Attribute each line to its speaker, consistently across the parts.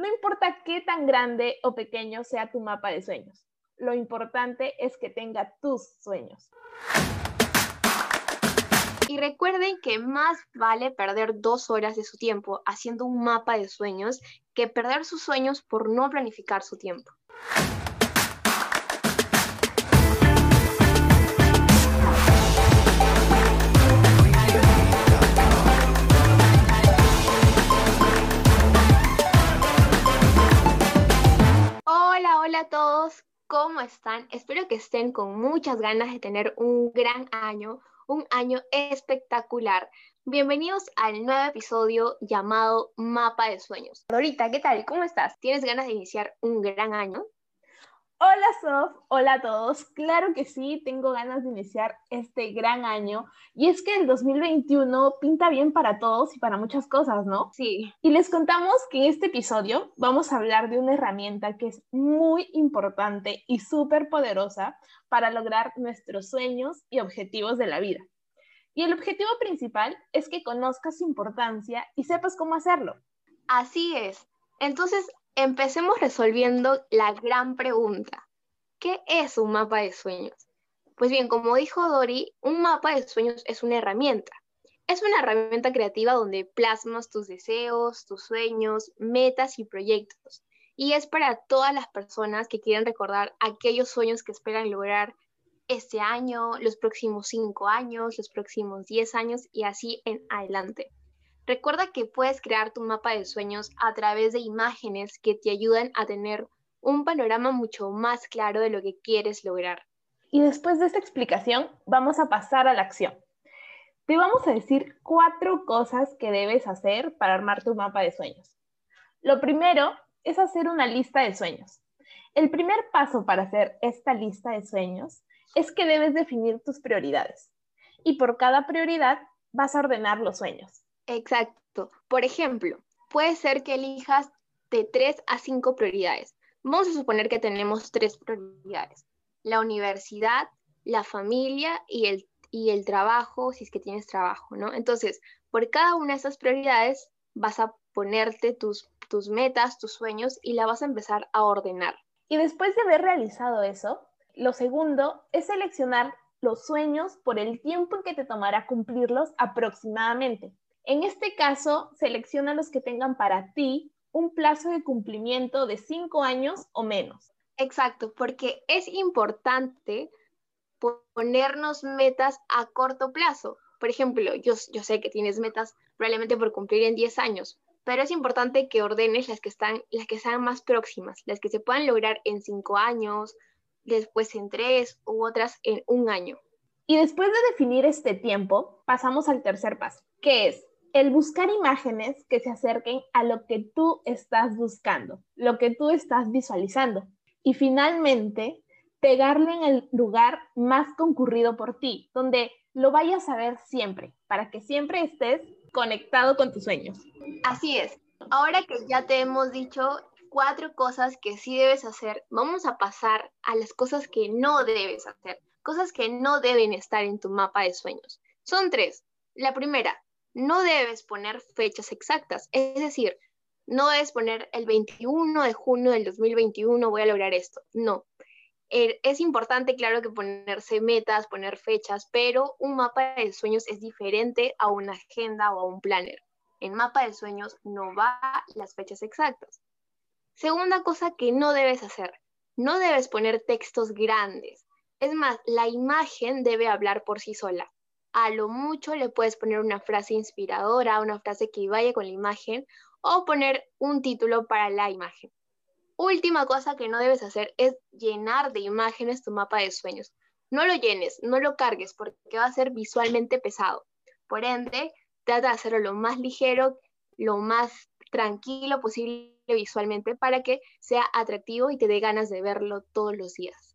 Speaker 1: No importa qué tan grande o pequeño sea tu mapa de sueños, lo importante es que tenga tus sueños.
Speaker 2: Y recuerden que más vale perder dos horas de su tiempo haciendo un mapa de sueños que perder sus sueños por no planificar su tiempo. ¿Cómo están? Espero que estén con muchas ganas de tener un gran año, un año espectacular. Bienvenidos al nuevo episodio llamado Mapa de Sueños. Dorita, ¿qué tal? ¿Cómo estás? ¿Tienes ganas de iniciar un gran año?
Speaker 1: Hola Sof, hola a todos. Claro que sí, tengo ganas de iniciar este gran año. Y es que el 2021 pinta bien para todos y para muchas cosas, ¿no?
Speaker 2: Sí.
Speaker 1: Y les contamos que en este episodio vamos a hablar de una herramienta que es muy importante y súper poderosa para lograr nuestros sueños y objetivos de la vida. Y el objetivo principal es que conozcas su importancia y sepas cómo hacerlo.
Speaker 2: Así es. Entonces, Empecemos resolviendo la gran pregunta. ¿Qué es un mapa de sueños? Pues bien, como dijo Dori, un mapa de sueños es una herramienta. Es una herramienta creativa donde plasmas tus deseos, tus sueños, metas y proyectos. Y es para todas las personas que quieren recordar aquellos sueños que esperan lograr este año, los próximos cinco años, los próximos diez años y así en adelante. Recuerda que puedes crear tu mapa de sueños a través de imágenes que te ayudan a tener un panorama mucho más claro de lo que quieres lograr.
Speaker 1: Y después de esta explicación, vamos a pasar a la acción. Te vamos a decir cuatro cosas que debes hacer para armar tu mapa de sueños. Lo primero es hacer una lista de sueños. El primer paso para hacer esta lista de sueños es que debes definir tus prioridades. Y por cada prioridad vas a ordenar los sueños.
Speaker 2: Exacto. Por ejemplo, puede ser que elijas de tres a cinco prioridades. Vamos a suponer que tenemos tres prioridades. La universidad, la familia y el, y el trabajo, si es que tienes trabajo, ¿no? Entonces, por cada una de esas prioridades vas a ponerte tus, tus metas, tus sueños y la vas a empezar a ordenar.
Speaker 1: Y después de haber realizado eso, lo segundo es seleccionar los sueños por el tiempo en que te tomará cumplirlos aproximadamente. En este caso, selecciona los que tengan para ti un plazo de cumplimiento de cinco años o menos.
Speaker 2: Exacto, porque es importante ponernos metas a corto plazo. Por ejemplo, yo, yo sé que tienes metas probablemente por cumplir en 10 años, pero es importante que ordenes las que están, las que sean más próximas, las que se puedan lograr en 5 años, después en 3 u otras en un año.
Speaker 1: Y después de definir este tiempo, pasamos al tercer paso, que es el buscar imágenes que se acerquen a lo que tú estás buscando, lo que tú estás visualizando. Y finalmente, pegarlo en el lugar más concurrido por ti, donde lo vayas a ver siempre, para que siempre estés conectado con tus sueños.
Speaker 2: Así es. Ahora que ya te hemos dicho cuatro cosas que sí debes hacer, vamos a pasar a las cosas que no debes hacer, cosas que no deben estar en tu mapa de sueños. Son tres. La primera, no debes poner fechas exactas. Es decir, no debes poner el 21 de junio del 2021 voy a lograr esto. No. Er, es importante, claro, que ponerse metas, poner fechas, pero un mapa de sueños es diferente a una agenda o a un planner. En mapa de sueños no va las fechas exactas. Segunda cosa que no debes hacer, no debes poner textos grandes. Es más, la imagen debe hablar por sí sola a lo mucho le puedes poner una frase inspiradora, una frase que vaya con la imagen o poner un título para la imagen. Última cosa que no debes hacer es llenar de imágenes tu mapa de sueños. No lo llenes, no lo cargues porque va a ser visualmente pesado. Por ende, trata de hacerlo lo más ligero, lo más tranquilo posible visualmente para que sea atractivo y te dé ganas de verlo todos los días.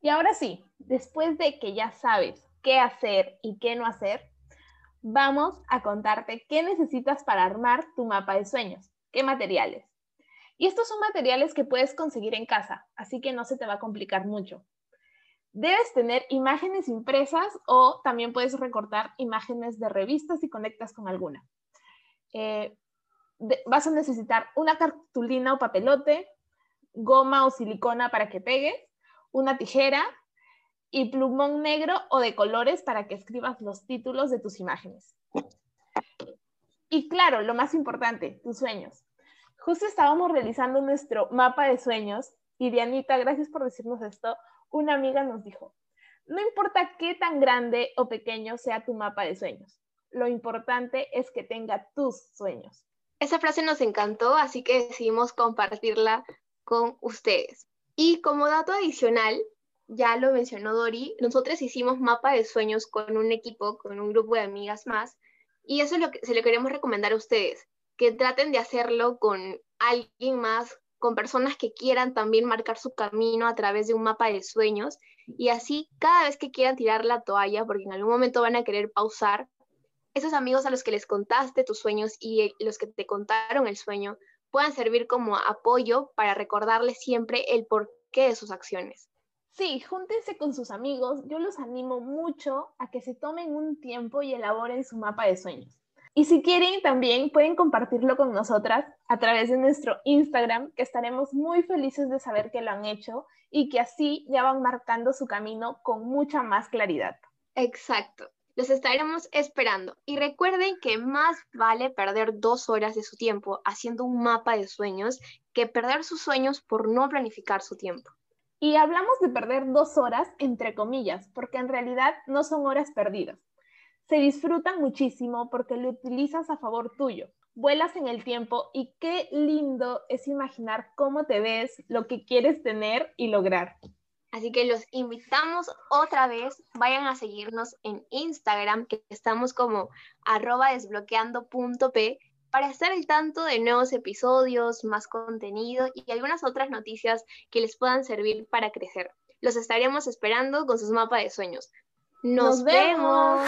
Speaker 1: Y ahora sí, después de que ya sabes qué hacer y qué no hacer, vamos a contarte qué necesitas para armar tu mapa de sueños, qué materiales. Y estos son materiales que puedes conseguir en casa, así que no se te va a complicar mucho. Debes tener imágenes impresas o también puedes recortar imágenes de revistas si conectas con alguna. Eh, vas a necesitar una cartulina o papelote, goma o silicona para que pegues, una tijera y plumón negro o de colores para que escribas los títulos de tus imágenes. Y claro, lo más importante, tus sueños. Justo estábamos realizando nuestro mapa de sueños y Dianita, gracias por decirnos esto, una amiga nos dijo, no importa qué tan grande o pequeño sea tu mapa de sueños, lo importante es que tenga tus sueños.
Speaker 2: Esa frase nos encantó, así que decidimos compartirla con ustedes. Y como dato adicional, ya lo mencionó Dori, nosotros hicimos mapa de sueños con un equipo, con un grupo de amigas más, y eso es lo que se le queremos recomendar a ustedes, que traten de hacerlo con alguien más, con personas que quieran también marcar su camino a través de un mapa de sueños, y así cada vez que quieran tirar la toalla, porque en algún momento van a querer pausar, esos amigos a los que les contaste tus sueños y los que te contaron el sueño puedan servir como apoyo para recordarles siempre el porqué de sus acciones.
Speaker 1: Sí, júntense con sus amigos. Yo los animo mucho a que se tomen un tiempo y elaboren su mapa de sueños. Y si quieren, también pueden compartirlo con nosotras a través de nuestro Instagram, que estaremos muy felices de saber que lo han hecho y que así ya van marcando su camino con mucha más claridad.
Speaker 2: Exacto. Los estaremos esperando. Y recuerden que más vale perder dos horas de su tiempo haciendo un mapa de sueños que perder sus sueños por no planificar su tiempo.
Speaker 1: Y hablamos de perder dos horas, entre comillas, porque en realidad no son horas perdidas. Se disfrutan muchísimo porque lo utilizas a favor tuyo. Vuelas en el tiempo y qué lindo es imaginar cómo te ves, lo que quieres tener y lograr.
Speaker 2: Así que los invitamos otra vez, vayan a seguirnos en Instagram, que estamos como arroba desbloqueando.p para estar al tanto de nuevos episodios, más contenido y algunas otras noticias que les puedan servir para crecer. Los estaremos esperando con sus mapas de sueños. Nos, vemos.